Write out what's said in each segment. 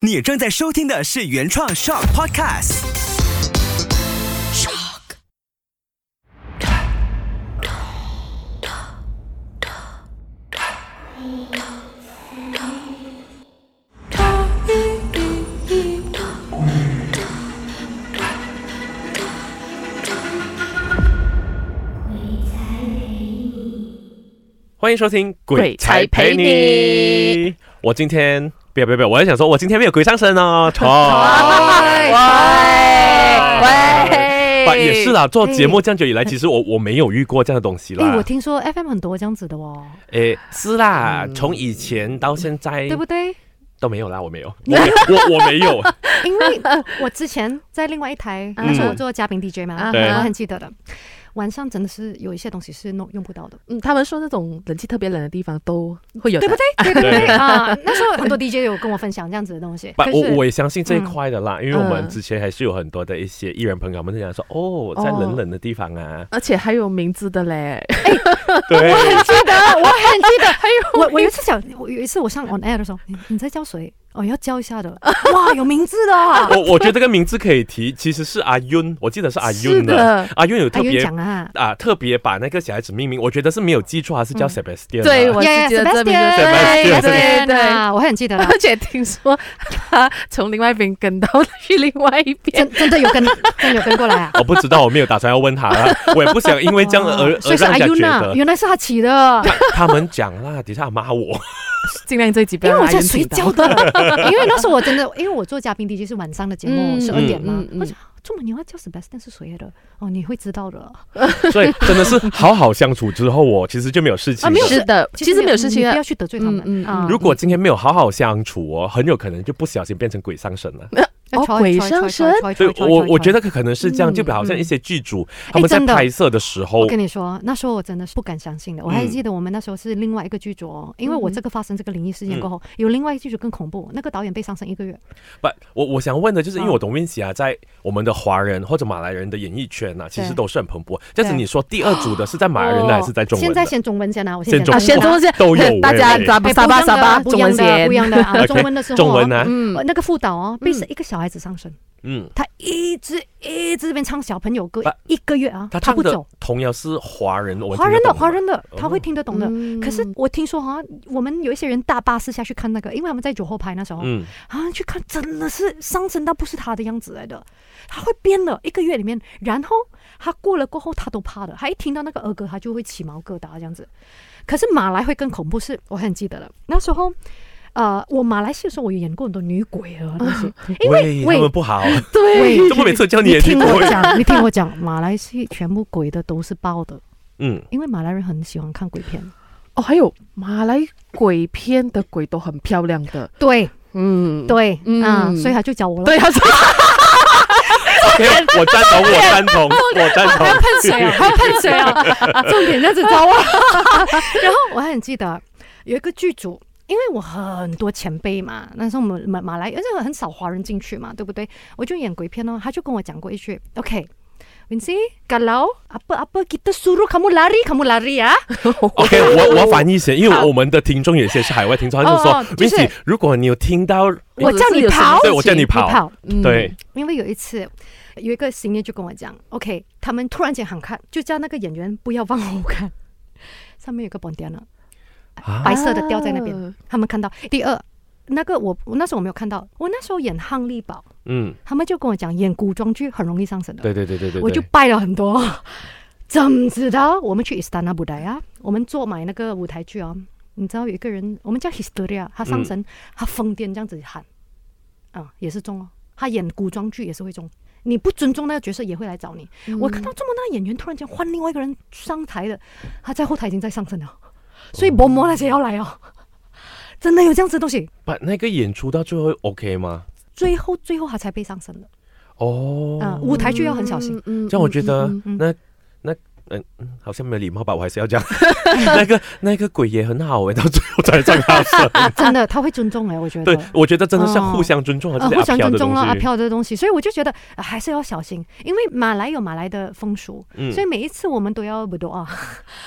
你正在收听的是原创 Shock Podcast。欢迎收听《鬼才陪你》。我今天不要不要不要，我在想说，我今天没有鬼上身哦。错，喂喂也是啦。做节目这样久以来，其实我我没有遇过这样的东西哎、我。听说 FM 很多这样子的哦，诶，是啦，从以前到现在对不对？都没有啦，我没有，我我我没有。因为我之前在另外一台，那时候我做嘉宾 DJ 嘛，嗯对我很记得的。晚上真的是有一些东西是弄用不到的，嗯，他们说那种冷气特别冷的地方都会有，对不对？对对对对啊！那时候很多 DJ 有跟我分享这样子的东西，我我也相信这一块的啦，因为我们嗯之前还是有很多的一些艺人朋友们在讲说，哦，在冷冷的地方啊，而且还有名字的嘞。对，我很记得，我很记得。还有我我有一次想，我有一次我上 on air 的时候，你你在叫谁？哦，要叫一下的。哇，有名字的啊！我我觉得这个名字可以提，其实是阿 Yun，我记得是阿是 Yun 的，阿 Yun 有特别讲啊，啊，特别把那个小孩子命名，我觉得是没有记错，还是叫嗯 Sebastian 啊。对我耶记得这名字 Sebastian 对对对。啊，我很记得了。而且听说他从另外一边跟到去另外一边真，真的有跟，真的有跟过来啊！我 不知道，我没有打算要问他了，我也不想因为这样而而所以是让人家 IU 呢，觉得。原来是他起的。他们讲啦，底下骂我，尽量这一集不因为我在睡觉。的，因为那时候我真的，因为我做嘉宾 DJ 是晚上的节目，嗯十二点嘛嗯嗯，嗯我想这么牛啊叫 Sebastian 是谁的？哦，你会知道的。所以真的是好好相处之后，我其实就没有事情。啊没有是的，其实没有事情不要。去得罪他们嗯嗯啊。如果今天没有好好相处哦，很有可能就不小心变成鬼上身了。哦鬼上身？对我，我觉得。得可能是这样，嗯就比如好像一些剧组他们在拍摄的时候我，跟你说，那时候我真的是不敢相信的。我还嗯。记得我们那时候是另外一个剧组哦，因为我这个发生这个灵异事件过后，有另外一个剧组更恐怖，那个导演被上身一个月。不，我我想问的就是，因为嗯我懂 Vinci 啊，在我们的华人或者马来人的演艺圈呐、其实都是很蓬勃。这样子，对你说第二组的是在马来人的还是在中文？现在先中文先啊，我先中啊，先先中文先。都有大家喂沙巴沙巴沙巴不中文一样的，不一。样的啊。中文的时候哦，中文啊，嗯。呃那个副导哦，被是一个小孩子上身，嗯，他一直一直这边唱小朋友歌，一个月啊，他不走。童谣是华人，华人的华人的，哦他会听得懂的。嗯可是我听说哈，我们有一些人大巴士下去看那个，因为他们在酒后拍那时候，嗯，啊，去看真的是上身到不是他的样子来的，他会变了一个月里面，然后他过了过后他都怕的，他一听到那个儿歌他就会起毛疙瘩这样子。可是马来会更恐怖是，我很记得了，那时候。呃，我马来西亚的时候，我有演过很多女鬼的东西，因为喂他们不好，对怎么每次叫你你演女鬼？听我讲，你听我讲，马来西亚全部鬼的都是爆的，嗯，因为马来人很喜欢看鬼片。哦，还有马来鬼片的鬼都很漂亮的，对嗯，对，嗯嗯，所以他就教我了。对，他说 我赞同，我赞同，我赞同。喷水啊，还要喷水啊！重点这样子找我。然后我还很记得有一个剧组，因为我很多前辈嘛，那时候我们马马来，而且很少华人进去嘛，对不对？我就演鬼片哦，他就跟我讲过一句，OK。Vinci, kalau apa apa kita suruh kamu lari, kamu lari 啊！OK，我我要翻译先，因为我们的听众有些是海外听众，他就说 Vinci，如果你有听到，我叫你跑，对我叫你跑，跑。嗯对，因为有一次，有一个新人就跟我讲，OK，他们突然间喊看，就叫那个演员不要往后看，上面有个绑点了。啊。白色的吊在那边，啊他们看到。第二，那个我我那时候我没有看到，我那时候演汉利宝，嗯，他们就跟我讲，演古装剧很容易上身的，对对对对对，我就拜了很多。怎么知道？我们去 Istana Budaya，我们做买那个舞台剧哦，你知道有一个人，我们叫 Historia，他上身，他疯癫这样子喊，啊、也是中哦。他演古装剧也是会中，你不尊重那个角色也会来找你。我看到这么那个演员突然间换另外一个人上台了，他在后台已经在上身了，所以嬷嬷那些要来哦，真的有这样子的东西。把那个演出到最后 OK 吗？最后最后他才被上身的，哦，嗯、舞台剧要很小心。嗯这样我觉得嗯嗯那那嗯嗯，好像没有礼貌吧，我还是要讲。那个那个鬼也很好哎，到最后才上他身。真的他会尊重哎，我觉得。对，我觉得真的是互相尊重啊，互相尊重了阿东西。飘的东西，所以我就觉得、呃还是要小心，因为马来有马来的风俗，嗯所以每一次我们都要 berdoa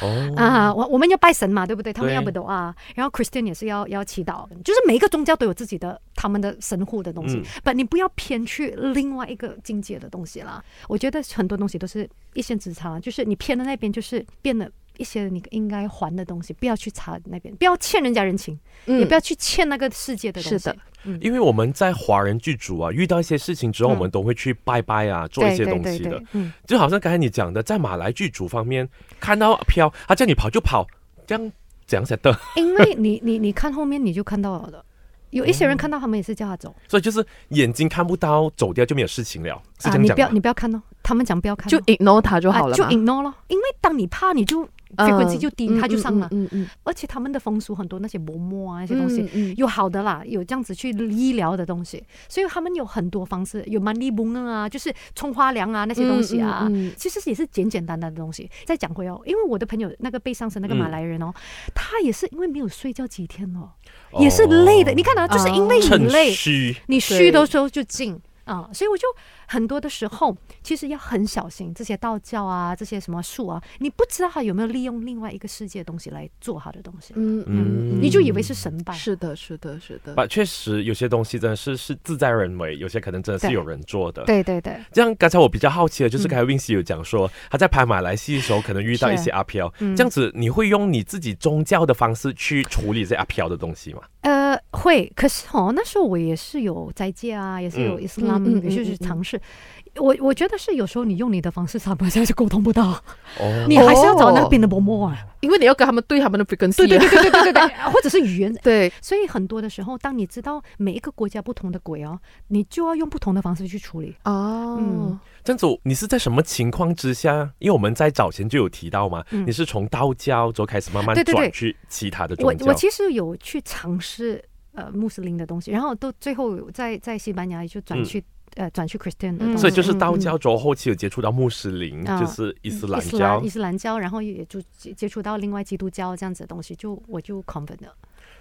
哦，啊，我我们要拜神嘛，对不对？他们要 berdoa，然后 Christian 也是要要祈祷，就是每一个宗教都有自己的他们的神护的东西嗯，但、你不要偏去另外一个境界的东西啦。我觉得很多东西都是一线之差，就是你偏的那边就是变了。一些你应该还的东西，不要去查那边，不要欠人家人情，也不要去欠那个世界的东西。是的因为我们在华人剧组啊，遇到一些事情之后，嗯我们都会去拜拜啊，做一些东西的对对对。，嗯，就好像刚才你讲的，在马来剧组方面，看到飘，他叫你跑就跑，这样这样才的。因为你你你看后面你就看到了的，有一些人看到他们也是叫他走所以就是眼睛看不到，走掉就没有事情了，是啊，你不要？你不要看哦，他们讲不要看哦，就 ignore 他就好了啊就。ignore 了，因为当你怕你就 frequency 就低，嗯它就上了。嗯嗯而且他们的风俗很多那些嬷嬷啊那些嗯东西。嗯有好的啦，有这样子去医疗的东西，所以他们有很多方式，有蛮力崩啊，就是冲花凉啊那些东西啊，嗯嗯嗯其实也是简简单单的东西。再讲回哦，因为我的朋友那个被上身那个马来人哦，他也是因为没有睡觉几天哦，也是累的。你看啊，就是因为你累，你虚的时候就进啊、所以我就很多的时候，其实要很小心这些道教啊，这些什么术啊，你不知道他有没有利用另外一个世界的东西来做他的东西，嗯嗯你就以为是神拜。是的，是的，是的。吧，确实有些东西真的是是自在人为，有些可能真的是有人做的。对对对，这样刚才我比较好奇的就是，嗯刚才 Vincy 有讲说，他在拍马来西的时候，可能遇到一些阿飘，嗯这样子你会用你自己宗教的方式去处理这阿飘的东西吗？呃，会，可是哦，那时候我也是有斋戒啊，也是有 Islam，嗯也就是嗯嗯。尝试。我我觉得是有时候你用你的方式，他们还是沟通不到，哦。你还是要找那边的伯母啊。因为你要跟他们对他们的 frequency，对对 啊对对对对对对，或者是语言。对，所以很多的时候，当你知道每一个国家不同的鬼哦，你就要用不同的方式去处理。哦。嗯，这样子你是在什么情况之下？因为我们在早前就有提到嘛，嗯。你是从道教之后开始慢慢转去其他的我宗教。我其实有去尝试呃穆斯林的东西，然后都最后在在西班牙就转嗯。去、呃转去 Christian 的嗯。东西，所以就是道嗯。教之后后期有接触到穆斯林，啊就是伊斯兰伊斯教伊。斯兰教，然后也就接接触到另外基督教这样子的东西，就我就 convert 了，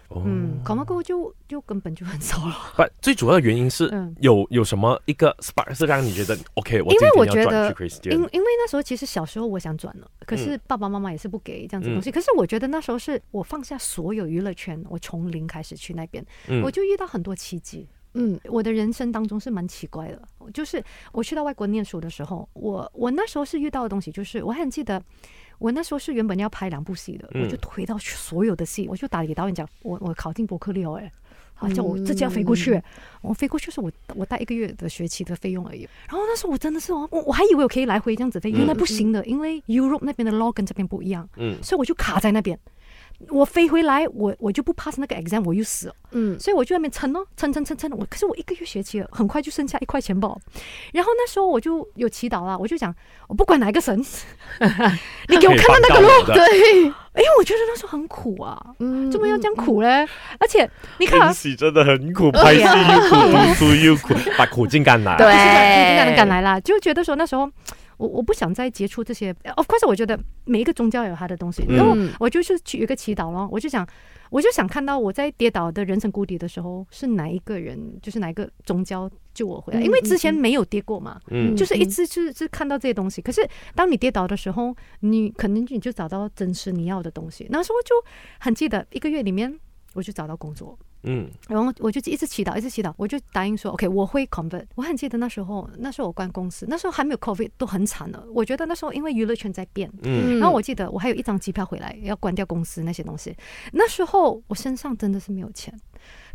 哦。嗯，convert 过后就就根本就很少了。不，最主要的原因是嗯。有有什么一个 spark 是让你觉得 OK，我因为我觉得天要转去 Christian，因因为那时候其实小时候我想转了，可是爸爸妈妈也是不给这样子东西。可是我觉得那时候是我放下所有娱乐圈，我从零开始去那边，嗯。我就遇到很多奇迹。嗯我的人生当中是蛮奇怪的，就是我去到外国念书的时候，我我那时候是遇到的东西，就是我很记得，我那时候是原本要拍两部戏的，嗯我就推到所有的戏，我就打给导演讲，我我考进伯克利哦，哎。啊！叫我自己要飞过去，嗯我飞过去是我我带一个月的学期的费用而已。然后那时候我真的是哦，我我还以为我可以来回这样子飞，原来不行的，因为 Europe 那边的 law 跟这边不一样，嗯，所以我就卡在那边。我飞回来，我我就不 pass 那个 exam，我又死了。嗯所以我就在那边撑哦，撑撑撑撑，我可是我一个月学期了，很快就剩下一块钱包。然后那时候我就有祈祷啦，我就讲，我不管哪一个神，你给我看到那个路，对，因为我觉得那时候很苦啊，嗯怎么要这样苦嘞？而且你看啊，戏真的很苦，拍戏又苦，读书又苦，把苦尽甘来。对就是这样赶来啦，就觉得说那时候。我我不想再接触这些，of course，我觉得每一个宗教有它的东西，嗯然后我就是去一个祈祷咯，我就想，我就想看到我在跌倒的人生谷底的时候，是哪一个人，就是哪一个宗教救我回来，嗯因为之前没有跌过嘛，嗯就是一直是是看到这些东西，可是当你跌倒的时候，你可能你就找到真实你要的东西。那时候就很记得一个月里面，我就找到工作，嗯然后我就一直祈祷，一直祈祷，我就答应说，OK，我会 convert。我很记得那时候，那时候我关公司，那时候还没有 COVID，都很惨了。我觉得那时候因为娱乐圈在变，嗯然后我记得我还有一张机票回来，要关掉公司那些东西。那时候我身上真的是没有钱，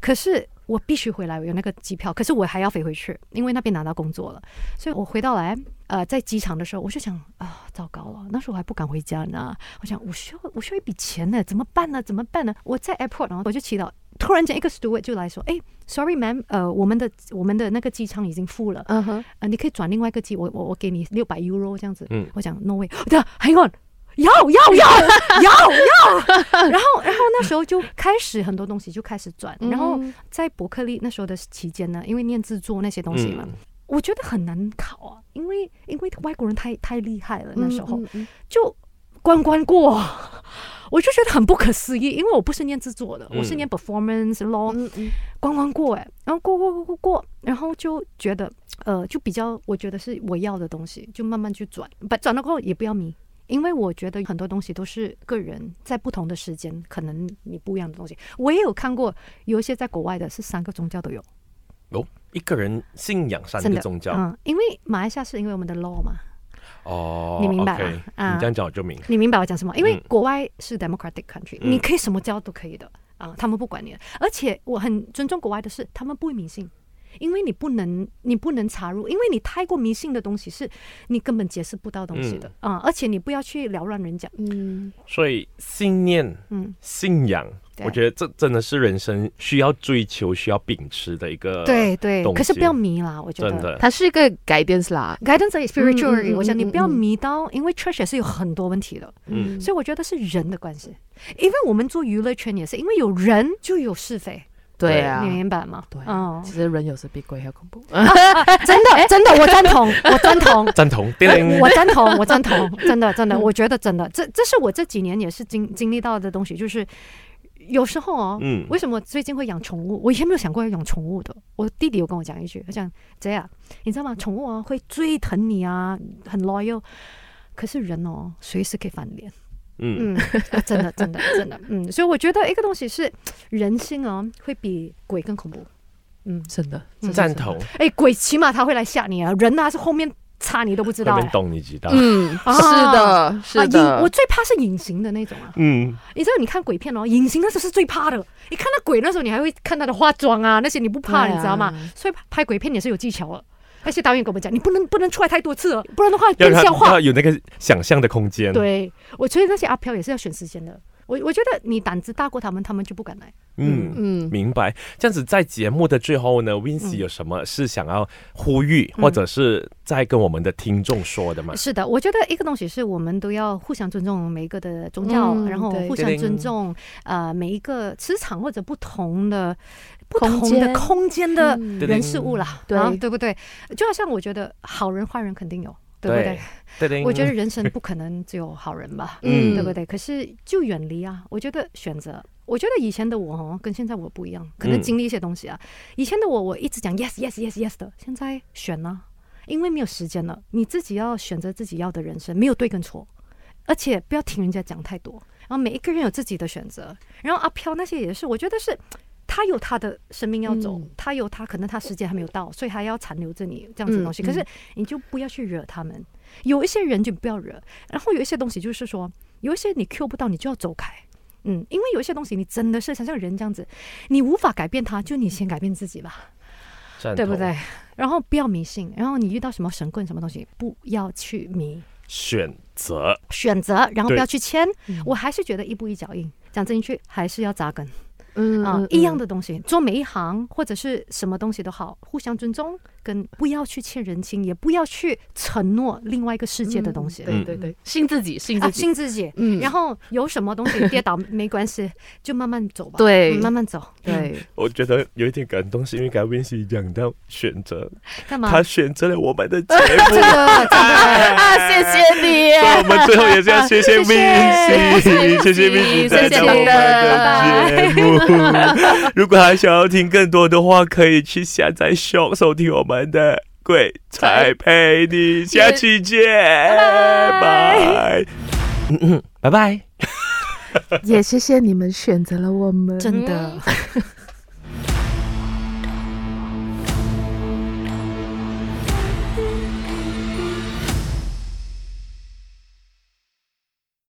可是我必须回来，我有那个机票，可是我还要飞回去，因为那边拿到工作了。所以我回到来，呃，在机场的时候，我就想啊，糟糕了，那时候我还不敢回家呢。我想我需要我需要一笔钱呢，怎么办呢？怎么办呢？我在 airport，然后我就祈祷。突然间，一个 steward 就来说：“哎，sorry ma'am，呃，我们的我们的那个机舱已经 full 了，嗯哼，呃，你可以转另外一个机，我我我给你六百 euro 这样子。嗯。我讲 no way，对啊，hang on，要要要 要要，然后然后那时候就开始很多东西就开始转，然后嗯在伯克利那时候的期间呢，因为念制作那些东西嘛，嗯。我觉得很难考啊，因为因为外国人太太厉害了，那时候、嗯嗯。就关关过。我就觉得很不可思议，因为我不是念制作的，我是嗯。念 performance law，嗯嗯，关关过哎，然后过过过过过，然后就觉得呃，就比较我觉得是我要的东西，就慢慢去转，不转了过后也不要迷，因为我觉得很多东西都是个人在不同的时间，可能你不一样的东西。我也有看过有一些在国外的是三个宗教都有，哦，一个人信仰三个宗教，嗯，因为马来西亚是因为我们的 law 嘛，哦，你明白吗啊你这样讲我就明。你明白我讲什么？因为嗯国外是 democratic country，、嗯你可以什么教都可以的啊，他们不管你的。而且我很尊重国外的是，他们不会迷信，因为你不能，你不能插入，因为你太过迷信的东西是你根本解释不到东西的。啊、而且你不要去扰乱人家，嗯，所以信念、嗯，信仰，我觉得这真的是人生需要追求、需要秉持的一个对对可是不要迷啦，我觉得。它是一个 guidance 啦，Guidance is spiritual，、我想你不要迷到，因为 church 也是有很多问题的，嗯。所以我觉得是人的关系。因为我们做娱乐圈也是，因为有人就有是非，对啊你，明白吗？对嗯，其实人有时比鬼还恐怖，真的 真的，我赞同，我赞同。赞同，我赞同，我赞同，真的，真的，我觉得真的，这这是我这几年也是经经历到的东西，就是有时候哦，嗯为什么最近会养宠物？我以前没有想过要养宠物的。我弟弟有跟我讲一句，他讲这样，你知道吗？宠物啊会最疼你啊，很 loyal，可是人哦随时可以翻脸。嗯，真的，真的，真的，嗯，所以我觉得一个东西是人性哦，会比鬼更恐怖。嗯，真的嗯赞同，哎，鬼起码他会来吓你啊，人啊是后面插你都不知道、哎那边懂你知道，嗯，啊是的，啊，是的隐，我最怕是隐形的那种啊！嗯，你知道，你看鬼片哦，隐形那时候是最怕的。你看到鬼那时候，你还会看他的化妆啊，那些你不怕，啊你知道吗？所以拍鬼片也是有技巧的。那些导演跟我们讲，你不能不能出来太多次了，不然的话要让他变笑话要。有那个想象的空间，，对，我觉得那些阿飘也是要选时间的。我我觉得你胆子大过他们，他们就不敢来。嗯。嗯，明白，这样子在节目的最后呢 w i n c y 有什么是想要呼吁，或者是在跟我们的听众说的吗？是的，我觉得一个东西是我们都要互相尊重每一个的宗教，嗯然后互相尊重呃每一个磁场或者不同的不同的空间的人事物啦，对啊对不对？就好像我觉得好人坏人肯定有，对不对？对对，我觉得人生不可能只有好人吧，嗯对不对？可是就远离啊，我觉得选择。我觉得以前的我哦，跟现在我不一样，可能嗯经历一些东西啊。以前的我，我一直讲 yes yes yes yes 的，现在选呢、因为没有时间了，你自己要选择自己要的人生，没有对跟错，而且不要听人家讲太多。然后每一个人有自己的选择，然后阿飘那些也是，我觉得是他有他的生命要走，嗯他有他可能他时间还没有到，所以还要残留着你这样子的东西。嗯可是你就不要去惹他们，有一些人就不要惹，然后有一些东西就是说，有一些你 Q 不到，你就要走开。嗯，因为有一些东西你真的是像像人这样子，你无法改变他，就你先改变自己吧。对不对？然后不要迷信，然后你遇到什么神棍什么东西，不要去迷，选择，选择，然后不要去签。嗯我还是觉得一步一脚印，讲进去还是要扎根嗯啊、一样的东西，做每一行或者是什么东西都好，互相尊重，跟不要去欠人情，也不要去承诺另外一个世界的东西。对对对，信自己，信啊，自己，信自己。嗯然后有什么东西跌倒没关系，就慢慢走吧。对嗯慢慢走。对，我觉得有一点感动，是因为刚刚 w i n c y 讲到选择，干嘛？他选择了我们的节这目。个 真的啊，谢谢你，所以 我们最后也是要谢谢 w 谢谢 n c y 谢谢我们的节目。如果还想要听更多的话，可以去下载 Show 收听我们的《鬼才陪你》，下期见，拜。嗯嗯，拜拜。也谢谢你们选择了我们，真的。